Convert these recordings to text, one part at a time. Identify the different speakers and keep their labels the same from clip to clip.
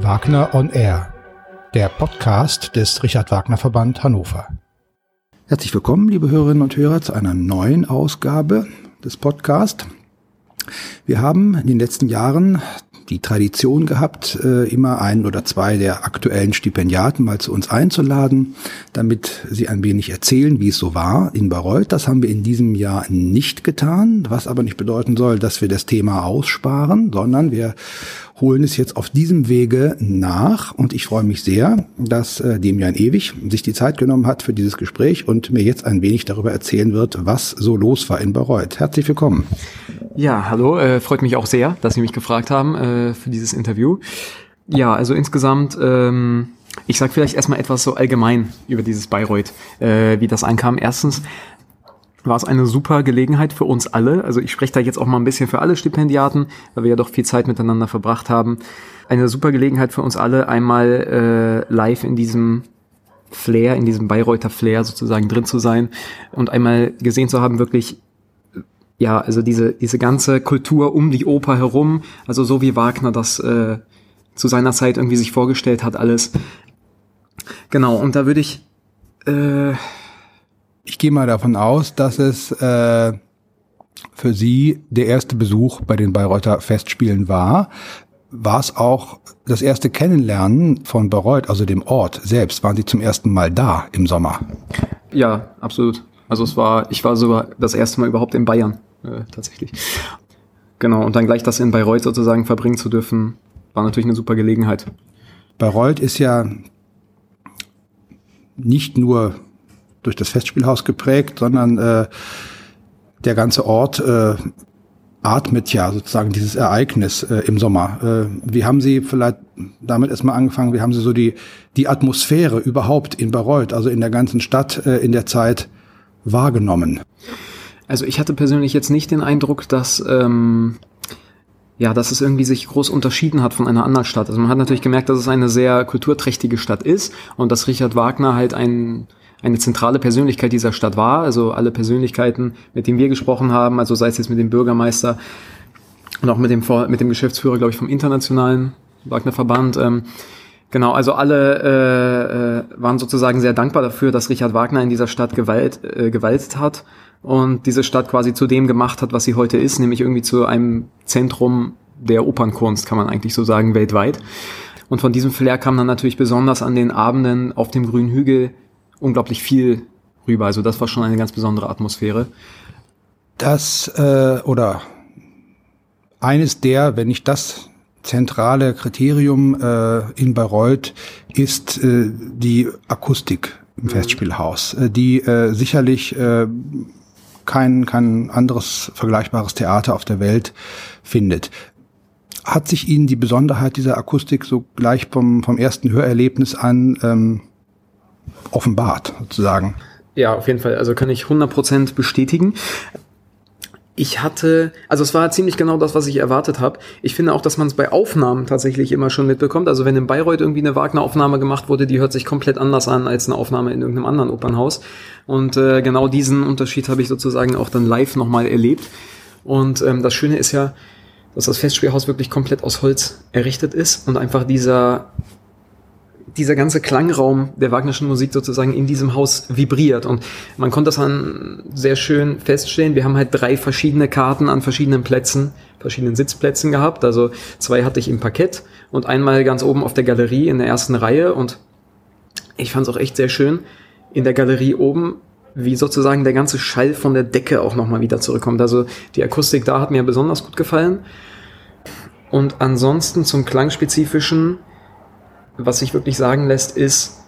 Speaker 1: Wagner on Air, der Podcast des Richard Wagner Verband Hannover. Herzlich willkommen, liebe Hörerinnen und Hörer, zu einer neuen Ausgabe des Podcasts. Wir haben in den letzten Jahren die Tradition gehabt, äh, immer einen oder zwei der aktuellen Stipendiaten mal zu uns einzuladen, damit sie ein wenig erzählen, wie es so war in Bayreuth. Das haben wir in diesem Jahr nicht getan, was aber nicht bedeuten soll, dass wir das Thema aussparen, sondern wir holen es jetzt auf diesem Wege nach und ich freue mich sehr, dass äh, Demian Ewig sich die Zeit genommen hat für dieses Gespräch und mir jetzt ein wenig darüber erzählen wird, was so los war in Bayreuth. Herzlich willkommen.
Speaker 2: Ja, hallo, äh, freut mich auch sehr, dass Sie mich gefragt haben äh, für dieses Interview. Ja, also insgesamt, ähm, ich sage vielleicht erstmal etwas so allgemein über dieses Bayreuth, äh, wie das ankam. Erstens war es eine super Gelegenheit für uns alle. Also ich spreche da jetzt auch mal ein bisschen für alle Stipendiaten, weil wir ja doch viel Zeit miteinander verbracht haben. Eine super Gelegenheit für uns alle, einmal äh, live in diesem Flair, in diesem Bayreuther Flair sozusagen drin zu sein und einmal gesehen zu haben, wirklich ja, also diese, diese ganze Kultur um die Oper herum, also so wie Wagner das äh, zu seiner Zeit irgendwie sich vorgestellt hat, alles. Genau, und da würde ich äh,
Speaker 1: ich gehe mal davon aus, dass es äh, für Sie der erste Besuch bei den Bayreuther Festspielen war. War es auch das erste Kennenlernen von Bayreuth, also dem Ort selbst? Waren Sie zum ersten Mal da im Sommer?
Speaker 2: Ja, absolut. Also es war, ich war sogar das erste Mal überhaupt in Bayern, äh, tatsächlich. Genau, und dann gleich das in Bayreuth sozusagen verbringen zu dürfen, war natürlich eine super Gelegenheit.
Speaker 1: Bayreuth ist ja nicht nur durch das Festspielhaus geprägt, sondern äh, der ganze Ort äh, atmet ja sozusagen dieses Ereignis äh, im Sommer. Äh, wie haben Sie vielleicht damit erstmal angefangen, wie haben Sie so die, die Atmosphäre überhaupt in Bayreuth, also in der ganzen Stadt äh, in der Zeit wahrgenommen?
Speaker 2: Also ich hatte persönlich jetzt nicht den Eindruck, dass ähm, ja, dass es irgendwie sich groß unterschieden hat von einer anderen Stadt. Also man hat natürlich gemerkt, dass es eine sehr kulturträchtige Stadt ist und dass Richard Wagner halt ein eine zentrale Persönlichkeit dieser Stadt war. Also alle Persönlichkeiten, mit denen wir gesprochen haben, also sei es jetzt mit dem Bürgermeister und auch mit dem, mit dem Geschäftsführer, glaube ich, vom internationalen Wagner Verband. Ähm, genau, also alle äh, äh, waren sozusagen sehr dankbar dafür, dass Richard Wagner in dieser Stadt gewalt, äh, gewaltet hat und diese Stadt quasi zu dem gemacht hat, was sie heute ist, nämlich irgendwie zu einem Zentrum der Opernkunst, kann man eigentlich so sagen, weltweit. Und von diesem Flair kam dann natürlich besonders an den Abenden auf dem grünen Hügel unglaublich viel rüber. Also das war schon eine ganz besondere Atmosphäre.
Speaker 1: Das äh, oder eines der, wenn nicht das zentrale Kriterium äh, in Bayreuth ist äh, die Akustik im mhm. Festspielhaus, äh, die äh, sicherlich äh, kein, kein anderes vergleichbares Theater auf der Welt findet. Hat sich Ihnen die Besonderheit dieser Akustik so gleich vom, vom ersten Hörerlebnis an ähm, offenbart, sozusagen.
Speaker 2: Ja, auf jeden Fall. Also kann ich 100% bestätigen. Ich hatte, also es war ziemlich genau das, was ich erwartet habe. Ich finde auch, dass man es bei Aufnahmen tatsächlich immer schon mitbekommt. Also wenn in Bayreuth irgendwie eine Wagner-Aufnahme gemacht wurde, die hört sich komplett anders an als eine Aufnahme in irgendeinem anderen Opernhaus. Und äh, genau diesen Unterschied habe ich sozusagen auch dann live nochmal erlebt. Und ähm, das Schöne ist ja, dass das Festspielhaus wirklich komplett aus Holz errichtet ist und einfach dieser dieser ganze Klangraum der Wagnerschen Musik sozusagen in diesem Haus vibriert. Und man konnte das dann sehr schön feststellen. Wir haben halt drei verschiedene Karten an verschiedenen Plätzen, verschiedenen Sitzplätzen gehabt. Also zwei hatte ich im Parkett und einmal ganz oben auf der Galerie in der ersten Reihe. Und ich fand es auch echt sehr schön. In der Galerie oben wie sozusagen der ganze Schall von der Decke auch nochmal wieder zurückkommt. Also die Akustik da hat mir besonders gut gefallen. Und ansonsten zum Klangspezifischen was sich wirklich sagen lässt, ist,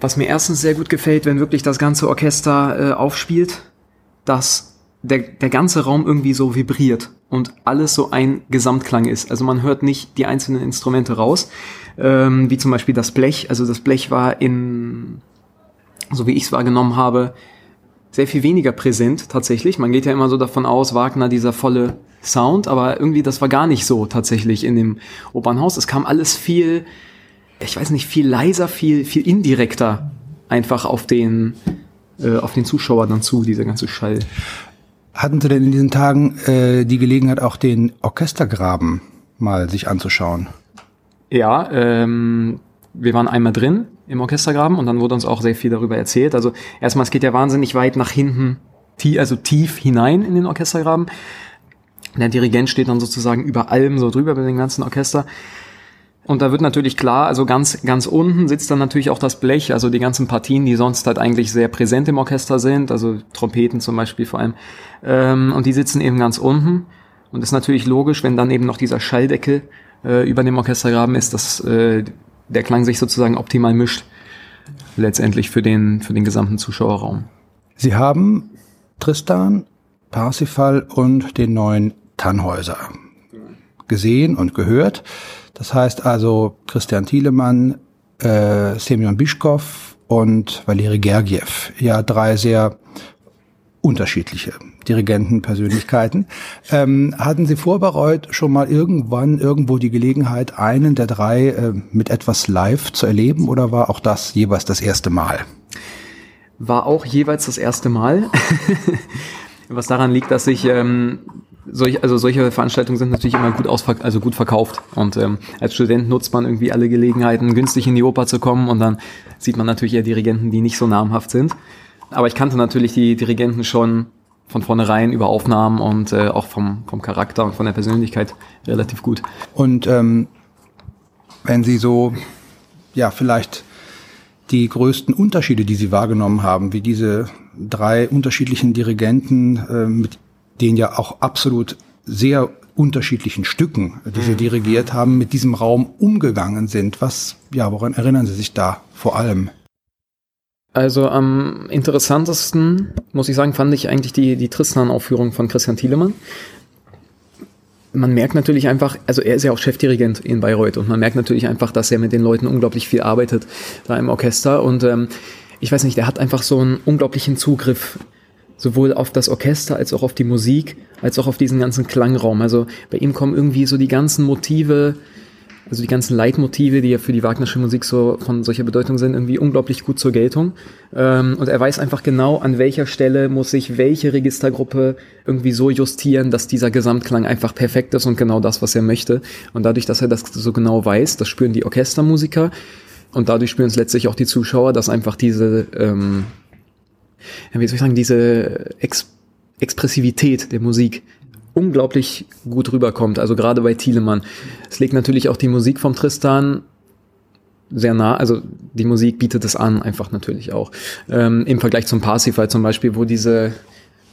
Speaker 2: was mir erstens sehr gut gefällt, wenn wirklich das ganze Orchester äh, aufspielt, dass der, der ganze Raum irgendwie so vibriert und alles so ein Gesamtklang ist. Also man hört nicht die einzelnen Instrumente raus, ähm, wie zum Beispiel das Blech. Also das Blech war in, so wie ich es wahrgenommen habe, sehr viel weniger präsent tatsächlich. Man geht ja immer so davon aus, Wagner dieser volle Sound, aber irgendwie das war gar nicht so tatsächlich in dem Opernhaus. Es kam alles viel, ich weiß nicht, viel leiser, viel, viel indirekter einfach auf den, äh, auf den Zuschauer dann zu, dieser ganze Schall.
Speaker 1: Hatten Sie denn in diesen Tagen äh, die Gelegenheit, auch den Orchestergraben mal sich anzuschauen?
Speaker 2: Ja, ähm, wir waren einmal drin im Orchestergraben und dann wurde uns auch sehr viel darüber erzählt. Also erstmal, es geht ja wahnsinnig weit nach hinten, also tief hinein in den Orchestergraben. Der Dirigent steht dann sozusagen über allem so drüber bei dem ganzen Orchester. Und da wird natürlich klar, also ganz, ganz unten sitzt dann natürlich auch das Blech, also die ganzen Partien, die sonst halt eigentlich sehr präsent im Orchester sind, also Trompeten zum Beispiel vor allem. Ähm, und die sitzen eben ganz unten. Und ist natürlich logisch, wenn dann eben noch dieser Schalldeckel äh, über dem Orchestergraben ist, dass äh, der Klang sich sozusagen optimal mischt. Letztendlich für den, für den gesamten Zuschauerraum.
Speaker 1: Sie haben Tristan, Parsifal und den neuen Tannhäuser gesehen und gehört. Das heißt also Christian Thielemann, äh, Semyon Bischkow und Valeri Gergiev. Ja, drei sehr unterschiedliche Dirigentenpersönlichkeiten. Ähm, hatten Sie vorbereut schon mal irgendwann irgendwo die Gelegenheit, einen der drei äh, mit etwas live zu erleben oder war auch das jeweils das erste Mal?
Speaker 2: War auch jeweils das erste Mal. Was daran liegt, dass ich ähm, solch, also solche Veranstaltungen sind natürlich immer gut ausver also gut verkauft. Und ähm, als Student nutzt man irgendwie alle Gelegenheiten, günstig in die Oper zu kommen und dann sieht man natürlich eher Dirigenten, die nicht so namhaft sind. Aber ich kannte natürlich die Dirigenten schon von vornherein über Aufnahmen und äh, auch vom, vom Charakter und von der Persönlichkeit relativ gut.
Speaker 1: Und ähm, wenn Sie so, ja, vielleicht die größten Unterschiede, die Sie wahrgenommen haben, wie diese drei unterschiedlichen Dirigenten äh, mit den ja auch absolut sehr unterschiedlichen Stücken, die sie mhm. dirigiert haben, mit diesem Raum umgegangen sind. Was, ja, woran erinnern Sie sich da vor allem?
Speaker 2: Also am interessantesten, muss ich sagen, fand ich eigentlich die, die Tristan-Aufführung von Christian Thielemann. Man merkt natürlich einfach, also er ist ja auch Chefdirigent in Bayreuth und man merkt natürlich einfach, dass er mit den Leuten unglaublich viel arbeitet da im Orchester und ähm, ich weiß nicht, der hat einfach so einen unglaublichen Zugriff sowohl auf das Orchester als auch auf die Musik, als auch auf diesen ganzen Klangraum. Also bei ihm kommen irgendwie so die ganzen Motive, also die ganzen Leitmotive, die ja für die Wagnersche Musik so von solcher Bedeutung sind, irgendwie unglaublich gut zur Geltung. Ähm, und er weiß einfach genau, an welcher Stelle muss sich welche Registergruppe irgendwie so justieren, dass dieser Gesamtklang einfach perfekt ist und genau das, was er möchte. Und dadurch, dass er das so genau weiß, das spüren die Orchestermusiker und dadurch spüren es letztlich auch die Zuschauer, dass einfach diese ähm, wie soll ich sagen, diese Ex Expressivität der Musik unglaublich gut rüberkommt. Also gerade bei Thielemann. Es legt natürlich auch die Musik vom Tristan sehr nah, also die Musik bietet es an, einfach natürlich auch. Ähm, Im Vergleich zum Parsifal zum Beispiel, wo diese,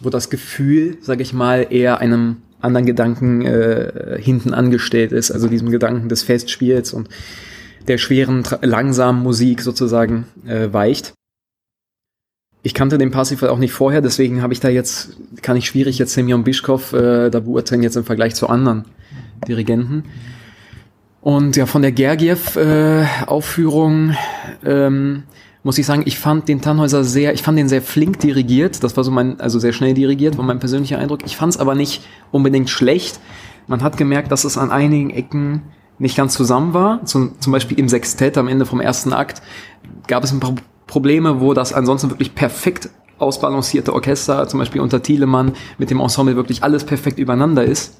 Speaker 2: wo das Gefühl, sag ich mal, eher einem anderen Gedanken äh, hinten angestellt ist, also diesem Gedanken des Festspiels und der schweren, langsamen Musik sozusagen äh, weicht ich kannte den Parsifal auch nicht vorher, deswegen habe ich da jetzt, kann ich schwierig jetzt Semyon Bischkov äh, da beurteilen, jetzt im Vergleich zu anderen Dirigenten. Und ja, von der Gergiev-Aufführung äh, ähm, muss ich sagen, ich fand den Tannhäuser sehr, ich fand den sehr flink dirigiert. Das war so mein, also sehr schnell dirigiert, war mein persönlicher Eindruck. Ich fand es aber nicht unbedingt schlecht. Man hat gemerkt, dass es an einigen Ecken nicht ganz zusammen war. Zum, zum Beispiel im Sextett am Ende vom ersten Akt gab es ein paar Probleme, wo das ansonsten wirklich perfekt ausbalancierte Orchester, zum Beispiel unter Thielemann, mit dem Ensemble wirklich alles perfekt übereinander ist,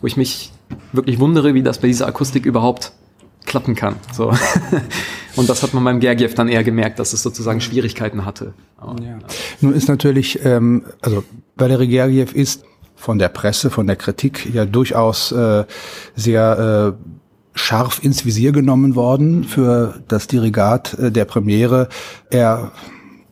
Speaker 2: wo ich mich wirklich wundere, wie das bei dieser Akustik überhaupt klappen kann. So. Und das hat man beim Gergiev dann eher gemerkt, dass es sozusagen Schwierigkeiten hatte.
Speaker 1: Aber, ja. Nun ist natürlich, ähm, also Valery Gergiev ist von der Presse, von der Kritik ja durchaus äh, sehr äh, scharf ins Visier genommen worden für das Dirigat äh, der Premiere. Er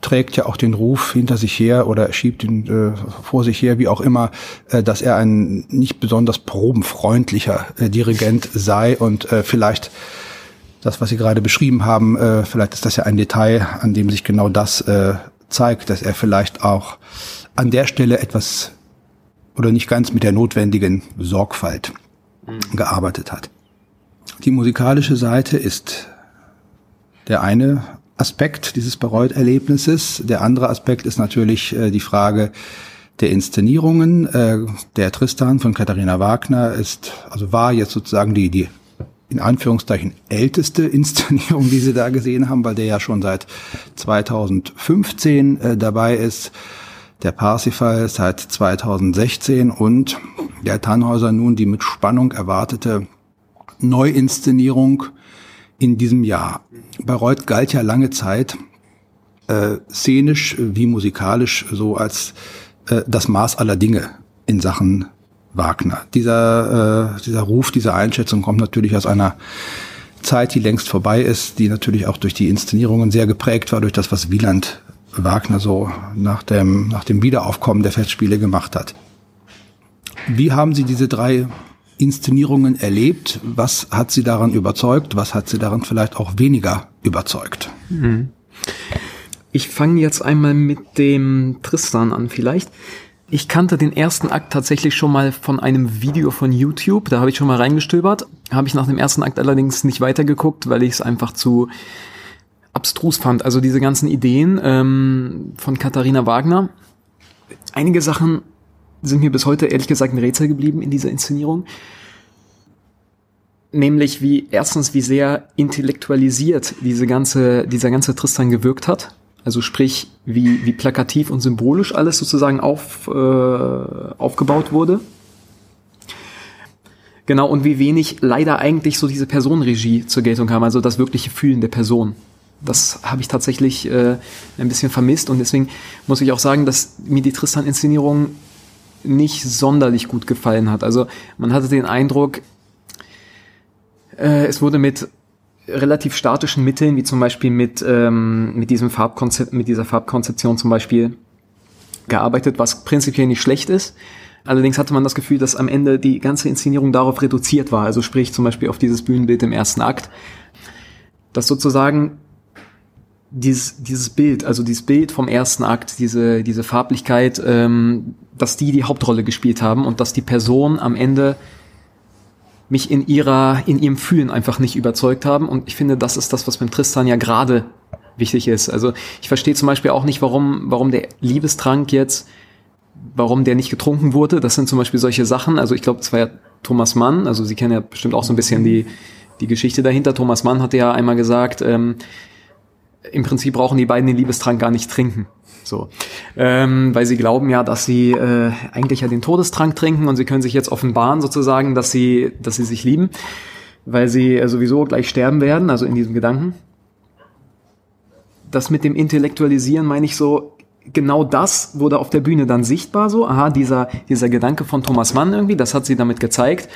Speaker 1: trägt ja auch den Ruf hinter sich her oder schiebt ihn äh, vor sich her, wie auch immer, äh, dass er ein nicht besonders probenfreundlicher äh, Dirigent sei und äh, vielleicht das, was Sie gerade beschrieben haben, äh, vielleicht ist das ja ein Detail, an dem sich genau das zeigt, dass er vielleicht auch an der Stelle etwas oder nicht ganz mit der notwendigen Sorgfalt mhm. gearbeitet hat. Die musikalische Seite ist der eine Aspekt dieses Bereut-Erlebnisses. Der andere Aspekt ist natürlich äh, die Frage der Inszenierungen. Äh, der Tristan von Katharina Wagner ist, also war jetzt sozusagen die, die in Anführungszeichen älteste Inszenierung, die Sie da gesehen haben, weil der ja schon seit 2015 äh, dabei ist. Der Parsifal seit 2016 und der Tannhäuser nun die mit Spannung erwartete Neuinszenierung in diesem Jahr. Bayreuth galt ja lange Zeit äh, szenisch wie musikalisch so als äh, das Maß aller Dinge in Sachen Wagner. Dieser, äh, dieser Ruf, diese Einschätzung kommt natürlich aus einer Zeit, die längst vorbei ist, die natürlich auch durch die Inszenierungen sehr geprägt war, durch das, was Wieland Wagner so nach dem, nach dem Wiederaufkommen der Festspiele gemacht hat. Wie haben Sie diese drei Inszenierungen erlebt? Was hat Sie daran überzeugt? Was hat Sie daran vielleicht auch weniger überzeugt? Mhm.
Speaker 2: Ich fange jetzt einmal mit dem Tristan an vielleicht. Ich kannte den ersten Akt tatsächlich schon mal von einem Video von YouTube. Da habe ich schon mal reingestöbert. Habe ich nach dem ersten Akt allerdings nicht weitergeguckt, weil ich es einfach zu abstrus fand. Also diese ganzen Ideen ähm, von Katharina Wagner. Einige Sachen sind mir bis heute ehrlich gesagt ein Rätsel geblieben in dieser Inszenierung. Nämlich wie erstens, wie sehr intellektualisiert diese ganze, dieser ganze Tristan gewirkt hat. Also sprich, wie, wie plakativ und symbolisch alles sozusagen auf, äh, aufgebaut wurde. Genau, und wie wenig leider eigentlich so diese Personenregie zur Geltung kam, also das wirkliche Fühlen der Person. Das habe ich tatsächlich äh, ein bisschen vermisst und deswegen muss ich auch sagen, dass mir die Tristan-Inszenierung nicht sonderlich gut gefallen hat. Also man hatte den Eindruck, äh, es wurde mit relativ statischen Mitteln, wie zum Beispiel mit, ähm, mit diesem Farbkonzept, mit dieser Farbkonzeption zum Beispiel gearbeitet, was prinzipiell nicht schlecht ist. Allerdings hatte man das Gefühl, dass am Ende die ganze Inszenierung darauf reduziert war, also sprich zum Beispiel auf dieses Bühnenbild im ersten Akt, dass sozusagen dieses, dieses Bild, also dieses Bild vom ersten Akt, diese, diese Farblichkeit, ähm, dass die die Hauptrolle gespielt haben und dass die Person am Ende mich in ihrer, in ihrem Fühlen einfach nicht überzeugt haben. Und ich finde, das ist das, was beim Tristan ja gerade wichtig ist. Also ich verstehe zum Beispiel auch nicht, warum, warum der Liebestrank jetzt, warum der nicht getrunken wurde. Das sind zum Beispiel solche Sachen. Also ich glaube, es war ja Thomas Mann, also Sie kennen ja bestimmt auch so ein bisschen die, die Geschichte dahinter. Thomas Mann hatte ja einmal gesagt, ähm, im Prinzip brauchen die beiden den Liebestrank gar nicht trinken. So, ähm, weil sie glauben ja, dass sie äh, eigentlich ja den Todestrank trinken und sie können sich jetzt offenbaren sozusagen, dass sie, dass sie sich lieben, weil sie äh, sowieso gleich sterben werden, also in diesem Gedanken. Das mit dem Intellektualisieren meine ich so, genau das wurde auf der Bühne dann sichtbar so. Aha, dieser, dieser Gedanke von Thomas Mann irgendwie, das hat sie damit gezeigt.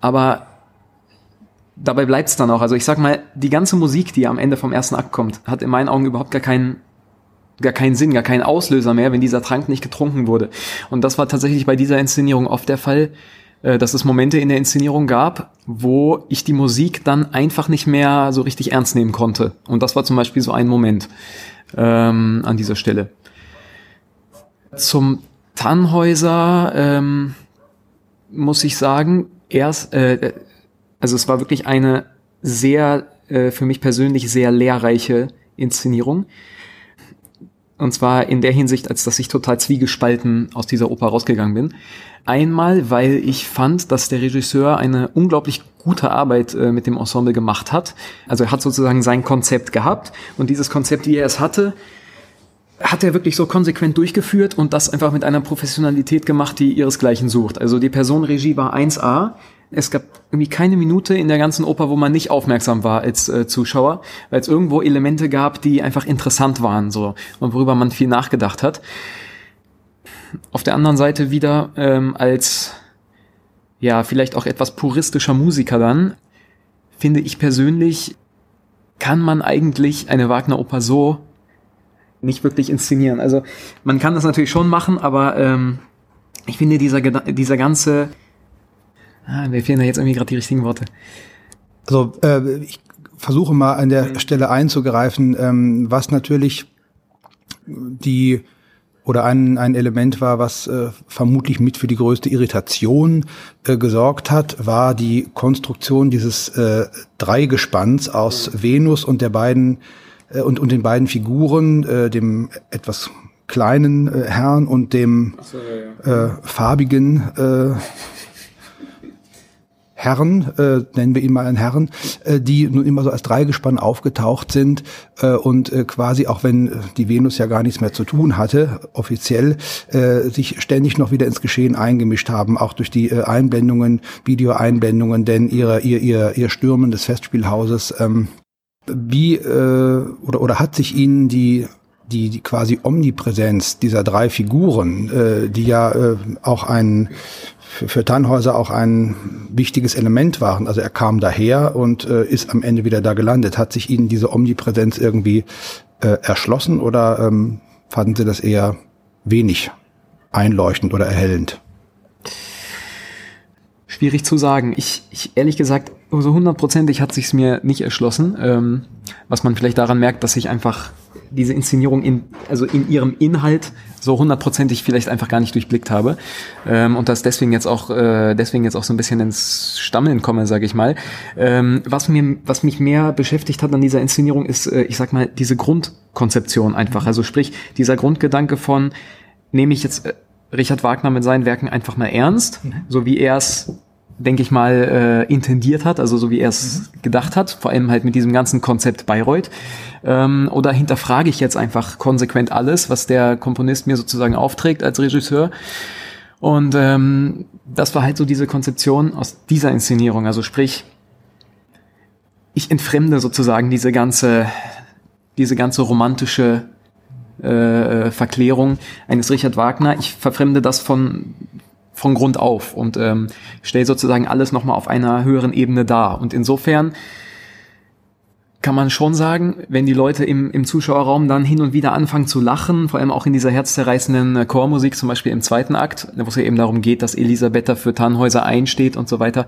Speaker 2: Aber dabei bleibt es dann auch. Also ich sag mal, die ganze Musik, die am Ende vom ersten Akt kommt, hat in meinen Augen überhaupt gar keinen gar keinen Sinn, gar keinen Auslöser mehr, wenn dieser Trank nicht getrunken wurde. Und das war tatsächlich bei dieser Inszenierung oft der Fall, äh, dass es Momente in der Inszenierung gab, wo ich die Musik dann einfach nicht mehr so richtig ernst nehmen konnte. Und das war zum Beispiel so ein Moment ähm, an dieser Stelle. Zum Tannhäuser ähm, muss ich sagen, erst, äh, also es war wirklich eine sehr, äh, für mich persönlich sehr lehrreiche Inszenierung. Und zwar in der Hinsicht, als dass ich total zwiegespalten aus dieser Oper rausgegangen bin. Einmal, weil ich fand, dass der Regisseur eine unglaublich gute Arbeit äh, mit dem Ensemble gemacht hat. Also er hat sozusagen sein Konzept gehabt und dieses Konzept, wie er es hatte, hat er wirklich so konsequent durchgeführt und das einfach mit einer Professionalität gemacht, die ihresgleichen sucht. Also die Personenregie war 1A, es gab irgendwie keine Minute in der ganzen Oper, wo man nicht aufmerksam war als äh, Zuschauer, weil es irgendwo Elemente gab, die einfach interessant waren so und worüber man viel nachgedacht hat. Auf der anderen Seite wieder ähm, als ja vielleicht auch etwas puristischer Musiker dann finde ich persönlich kann man eigentlich eine Wagner-Oper so nicht wirklich inszenieren. Also man kann das natürlich schon machen, aber ähm, ich finde dieser dieser ganze Ah, mir fehlen da jetzt irgendwie gerade die richtigen Worte.
Speaker 1: Also äh, ich versuche mal an der Stelle einzugreifen, ähm, was natürlich die oder ein, ein Element war, was äh, vermutlich mit für die größte Irritation äh, gesorgt hat, war die Konstruktion dieses äh, Dreigespanns aus Venus und der beiden äh, und, und den beiden Figuren, äh, dem etwas kleinen äh, Herrn und dem so, ja, ja. Äh, farbigen äh, Herren, äh, nennen wir ihn mal einen Herren, äh, die nun immer so als Dreigespann aufgetaucht sind äh, und äh, quasi, auch wenn die Venus ja gar nichts mehr zu tun hatte, offiziell, äh, sich ständig noch wieder ins Geschehen eingemischt haben, auch durch die äh, Einblendungen, Videoeinblendungen, denn ihre, ihr, ihr, ihr Stürmen des Festspielhauses, ähm, wie äh, oder, oder hat sich Ihnen die die, die quasi Omnipräsenz dieser drei Figuren, äh, die ja äh, auch ein für, für Tannhäuser auch ein wichtiges Element waren. Also er kam daher und äh, ist am Ende wieder da gelandet. Hat sich Ihnen diese Omnipräsenz irgendwie äh, erschlossen oder ähm, fanden Sie das eher wenig einleuchtend oder erhellend?
Speaker 2: Schwierig zu sagen. Ich, ich ehrlich gesagt, so hundertprozentig hat sich's mir nicht erschlossen. Ähm, was man vielleicht daran merkt, dass ich einfach diese Inszenierung in, also in ihrem Inhalt so hundertprozentig vielleicht einfach gar nicht durchblickt habe ähm, und das deswegen jetzt auch äh, deswegen jetzt auch so ein bisschen ins Stammeln komme, sage ich mal. Ähm, was mir was mich mehr beschäftigt hat an dieser Inszenierung ist, äh, ich sag mal diese Grundkonzeption einfach, also sprich dieser Grundgedanke von nehme ich jetzt äh, Richard Wagner mit seinen Werken einfach mal ernst, so wie er es denke ich mal, äh, intendiert hat, also so wie er es mhm. gedacht hat, vor allem halt mit diesem ganzen Konzept Bayreuth. Ähm, oder hinterfrage ich jetzt einfach konsequent alles, was der Komponist mir sozusagen aufträgt als Regisseur. Und ähm, das war halt so diese Konzeption aus dieser Inszenierung. Also sprich, ich entfremde sozusagen diese ganze, diese ganze romantische äh, Verklärung eines Richard Wagner. Ich verfremde das von von Grund auf und ähm, stelle sozusagen alles nochmal auf einer höheren Ebene dar. Und insofern kann man schon sagen, wenn die Leute im, im Zuschauerraum dann hin und wieder anfangen zu lachen, vor allem auch in dieser herzzerreißenden äh, Chormusik, zum Beispiel im zweiten Akt, wo es ja eben darum geht, dass Elisabetta für Tannhäuser einsteht und so weiter,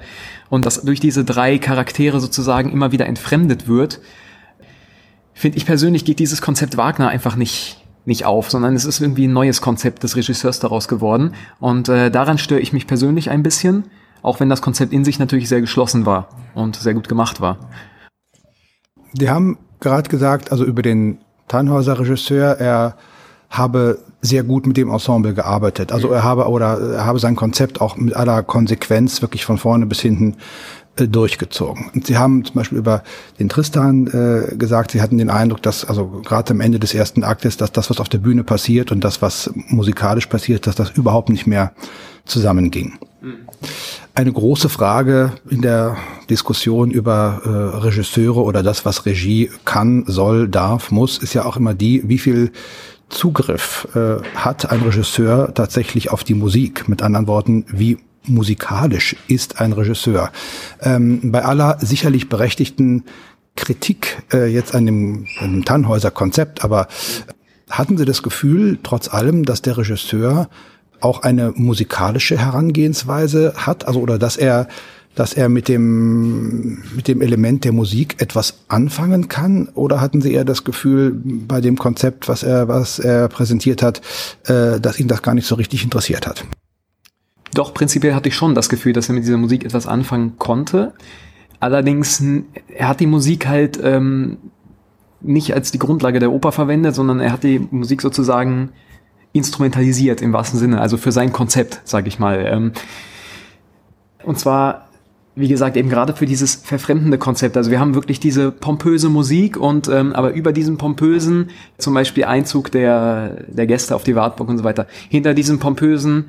Speaker 2: und dass durch diese drei Charaktere sozusagen immer wieder entfremdet wird, finde ich persönlich geht dieses Konzept Wagner einfach nicht, nicht auf, sondern es ist irgendwie ein neues Konzept des Regisseurs daraus geworden. Und äh, daran störe ich mich persönlich ein bisschen, auch wenn das Konzept in sich natürlich sehr geschlossen war und sehr gut gemacht war.
Speaker 1: Die haben gerade gesagt, also über den Tannhäuser Regisseur, er habe sehr gut mit dem Ensemble gearbeitet. Also er habe oder er habe sein Konzept auch mit aller Konsequenz wirklich von vorne bis hinten durchgezogen. Und sie haben zum Beispiel über den Tristan äh, gesagt, sie hatten den Eindruck, dass also gerade am Ende des ersten Aktes, dass das, was auf der Bühne passiert und das, was musikalisch passiert, dass das überhaupt nicht mehr zusammenging. Mhm. Eine große Frage in der Diskussion über äh, Regisseure oder das, was Regie kann, soll, darf, muss, ist ja auch immer die, wie viel Zugriff äh, hat ein Regisseur tatsächlich auf die Musik. Mit anderen Worten, wie musikalisch ist ein Regisseur. Ähm, bei aller sicherlich berechtigten Kritik äh, jetzt an dem, an dem Tannhäuser Konzept, aber hatten Sie das Gefühl, trotz allem, dass der Regisseur auch eine musikalische Herangehensweise hat, also oder dass er dass er mit dem mit dem Element der Musik etwas anfangen kann oder hatten Sie eher das Gefühl bei dem Konzept, was er was er präsentiert hat, äh, dass ihn das gar nicht so richtig interessiert hat?
Speaker 2: Doch prinzipiell hatte ich schon das Gefühl, dass er mit dieser Musik etwas anfangen konnte. Allerdings er hat die Musik halt ähm, nicht als die Grundlage der Oper verwendet, sondern er hat die Musik sozusagen instrumentalisiert im wahrsten Sinne, also für sein Konzept, sage ich mal. Ähm, und zwar, wie gesagt, eben gerade für dieses verfremdende Konzept. Also wir haben wirklich diese pompöse Musik und ähm, aber über diesen pompösen, zum Beispiel Einzug der, der Gäste auf die Wartburg und so weiter, hinter diesem pompösen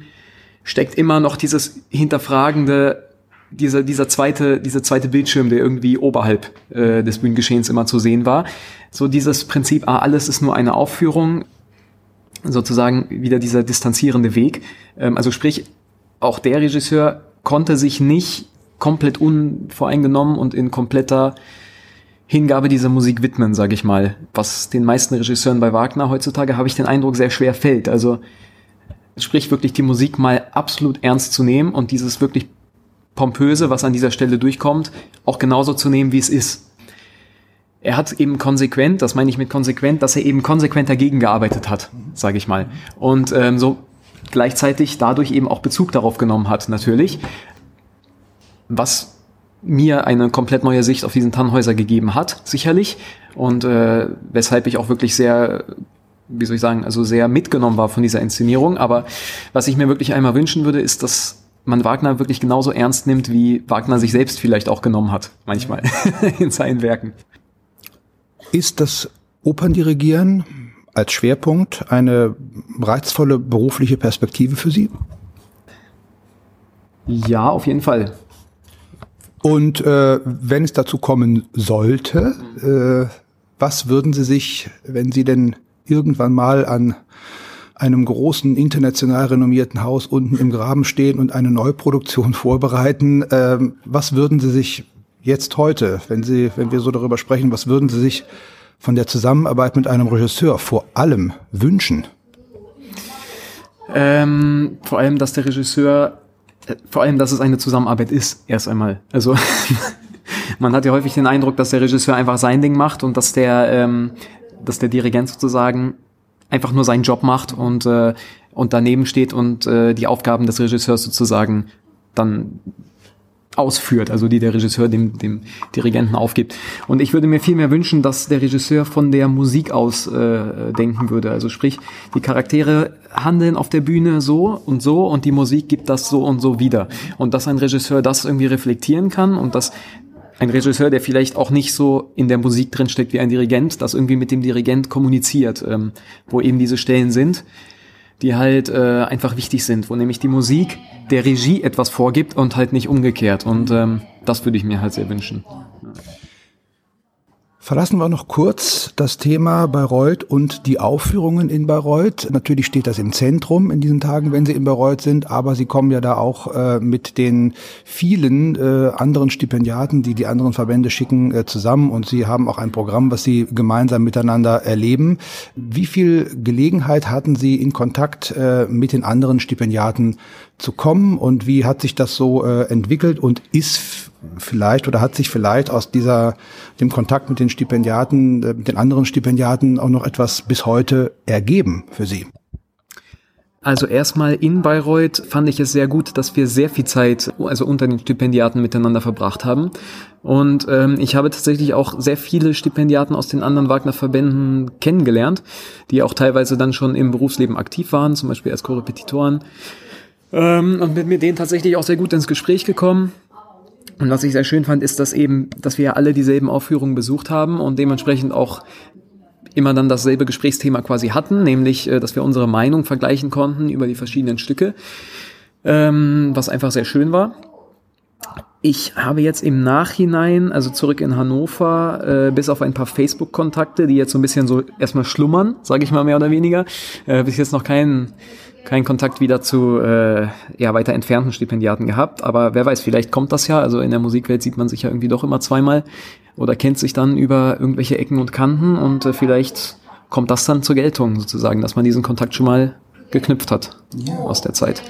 Speaker 2: steckt immer noch dieses hinterfragende dieser, dieser zweite, dieser zweite Bildschirm, der irgendwie oberhalb äh, des Bühnengeschehens immer zu sehen war. So dieses Prinzip, ah, alles ist nur eine Aufführung, sozusagen wieder dieser distanzierende Weg. Ähm, also sprich, auch der Regisseur konnte sich nicht komplett unvoreingenommen und in kompletter Hingabe dieser Musik widmen, sage ich mal. Was den meisten Regisseuren bei Wagner heutzutage, habe ich den Eindruck, sehr schwer fällt. Also sprich wirklich die Musik mal absolut ernst zu nehmen und dieses wirklich pompöse, was an dieser Stelle durchkommt, auch genauso zu nehmen, wie es ist er hat eben konsequent, das meine ich mit konsequent, dass er eben konsequent dagegen gearbeitet hat, sage ich mal. Und ähm, so gleichzeitig dadurch eben auch Bezug darauf genommen hat, natürlich. Was mir eine komplett neue Sicht auf diesen Tannhäuser gegeben hat, sicherlich. Und äh, weshalb ich auch wirklich sehr, wie soll ich sagen, also sehr mitgenommen war von dieser Inszenierung. Aber was ich mir wirklich einmal wünschen würde, ist, dass man Wagner wirklich genauso ernst nimmt, wie Wagner sich selbst vielleicht auch genommen hat, manchmal in seinen Werken.
Speaker 1: Ist das Operndirigieren als Schwerpunkt eine reizvolle berufliche Perspektive für Sie?
Speaker 2: Ja, auf jeden Fall.
Speaker 1: Und äh, wenn es dazu kommen sollte, äh, was würden Sie sich, wenn Sie denn irgendwann mal an einem großen international renommierten Haus unten im Graben stehen und eine Neuproduktion vorbereiten. Ähm, was würden Sie sich jetzt heute, wenn Sie, wenn wir so darüber sprechen, was würden Sie sich von der Zusammenarbeit mit einem Regisseur vor allem wünschen?
Speaker 2: Ähm, vor allem, dass der Regisseur, äh, vor allem, dass es eine Zusammenarbeit ist, erst einmal. Also man hat ja häufig den Eindruck, dass der Regisseur einfach sein Ding macht und dass der, ähm, dass der Dirigent sozusagen einfach nur seinen Job macht und, äh, und daneben steht und äh, die Aufgaben des Regisseurs sozusagen dann ausführt, also die der Regisseur dem, dem Dirigenten aufgibt. Und ich würde mir viel mehr wünschen, dass der Regisseur von der Musik aus äh, denken würde. Also sprich, die Charaktere handeln auf der Bühne so und so und die Musik gibt das so und so wieder. Und dass ein Regisseur das irgendwie reflektieren kann und dass ein Regisseur, der vielleicht auch nicht so in der Musik drinsteckt wie ein Dirigent, das irgendwie mit dem Dirigent kommuniziert, ähm, wo eben diese Stellen sind, die halt äh, einfach wichtig sind, wo nämlich die Musik der Regie etwas vorgibt und halt nicht umgekehrt. Und ähm, das würde ich mir halt sehr wünschen.
Speaker 1: Verlassen wir noch kurz das Thema Bayreuth und die Aufführungen in Bayreuth. Natürlich steht das im Zentrum in diesen Tagen, wenn Sie in Bayreuth sind, aber Sie kommen ja da auch äh, mit den vielen äh, anderen Stipendiaten, die die anderen Verbände schicken, äh, zusammen und Sie haben auch ein Programm, was Sie gemeinsam miteinander erleben. Wie viel Gelegenheit hatten Sie in Kontakt äh, mit den anderen Stipendiaten zu kommen und wie hat sich das so äh, entwickelt und ist vielleicht oder hat sich vielleicht aus dieser dem Kontakt mit den Stipendiaten, äh, mit den anderen Stipendiaten auch noch etwas bis heute ergeben für Sie?
Speaker 2: Also erstmal in Bayreuth fand ich es sehr gut, dass wir sehr viel Zeit, also unter den Stipendiaten miteinander verbracht haben. Und ähm, ich habe tatsächlich auch sehr viele Stipendiaten aus den anderen Wagner-Verbänden kennengelernt, die auch teilweise dann schon im Berufsleben aktiv waren, zum Beispiel als Korrepetitoren. Ähm, und bin mit denen tatsächlich auch sehr gut ins Gespräch gekommen. Und was ich sehr schön fand, ist, dass eben, dass wir ja alle dieselben Aufführungen besucht haben und dementsprechend auch immer dann dasselbe Gesprächsthema quasi hatten, nämlich, äh, dass wir unsere Meinung vergleichen konnten über die verschiedenen Stücke, ähm, was einfach sehr schön war. Ich habe jetzt im Nachhinein, also zurück in Hannover, äh, bis auf ein paar Facebook-Kontakte, die jetzt so ein bisschen so erstmal schlummern, sage ich mal mehr oder weniger, äh, bis jetzt noch keinen keinen Kontakt wieder zu äh, ja, weiter entfernten Stipendiaten gehabt. Aber wer weiß, vielleicht kommt das ja. Also in der Musikwelt sieht man sich ja irgendwie doch immer zweimal oder kennt sich dann über irgendwelche Ecken und Kanten und äh, vielleicht kommt das dann zur Geltung sozusagen, dass man diesen Kontakt schon mal geknüpft hat aus der Zeit.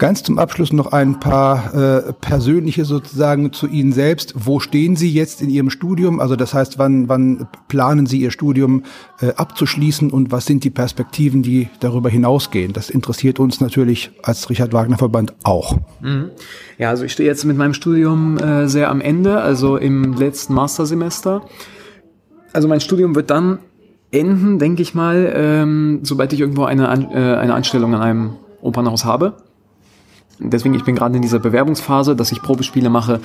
Speaker 1: Ganz zum Abschluss noch ein paar äh, persönliche sozusagen zu Ihnen selbst. Wo stehen Sie jetzt in Ihrem Studium? Also das heißt, wann, wann planen Sie Ihr Studium äh, abzuschließen und was sind die Perspektiven, die darüber hinausgehen? Das interessiert uns natürlich als Richard Wagner Verband auch.
Speaker 2: Mhm. Ja, also ich stehe jetzt mit meinem Studium äh, sehr am Ende, also im letzten Mastersemester. Also mein Studium wird dann enden, denke ich mal, ähm, sobald ich irgendwo eine, äh, eine Anstellung an einem Opernhaus habe. Deswegen, ich bin gerade in dieser Bewerbungsphase, dass ich Probespiele mache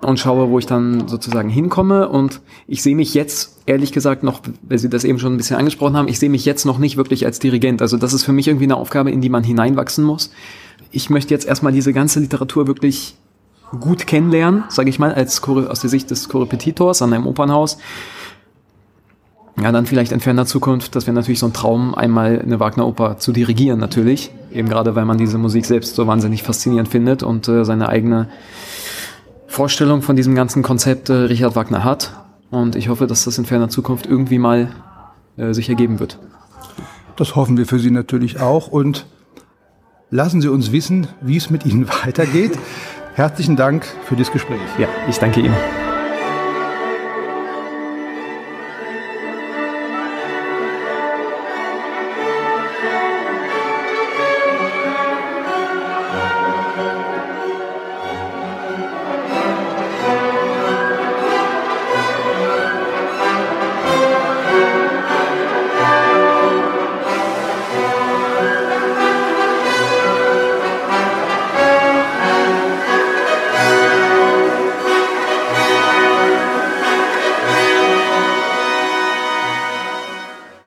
Speaker 2: und schaue, wo ich dann sozusagen hinkomme. Und ich sehe mich jetzt, ehrlich gesagt, noch, weil Sie das eben schon ein bisschen angesprochen haben, ich sehe mich jetzt noch nicht wirklich als Dirigent. Also das ist für mich irgendwie eine Aufgabe, in die man hineinwachsen muss. Ich möchte jetzt erstmal diese ganze Literatur wirklich gut kennenlernen, sage ich mal, als aus der Sicht des Korrepetitors an einem Opernhaus ja, dann vielleicht in ferner Zukunft, das wäre natürlich so ein Traum, einmal eine Wagner-Oper zu dirigieren, natürlich. Eben gerade, weil man diese Musik selbst so wahnsinnig faszinierend findet und äh, seine eigene Vorstellung von diesem ganzen Konzept äh, Richard Wagner hat. Und ich hoffe, dass das in ferner Zukunft irgendwie mal äh, sich ergeben wird.
Speaker 1: Das hoffen wir für Sie natürlich auch und lassen Sie uns wissen, wie es mit Ihnen weitergeht. Herzlichen Dank für das Gespräch.
Speaker 2: Ja, ich danke Ihnen.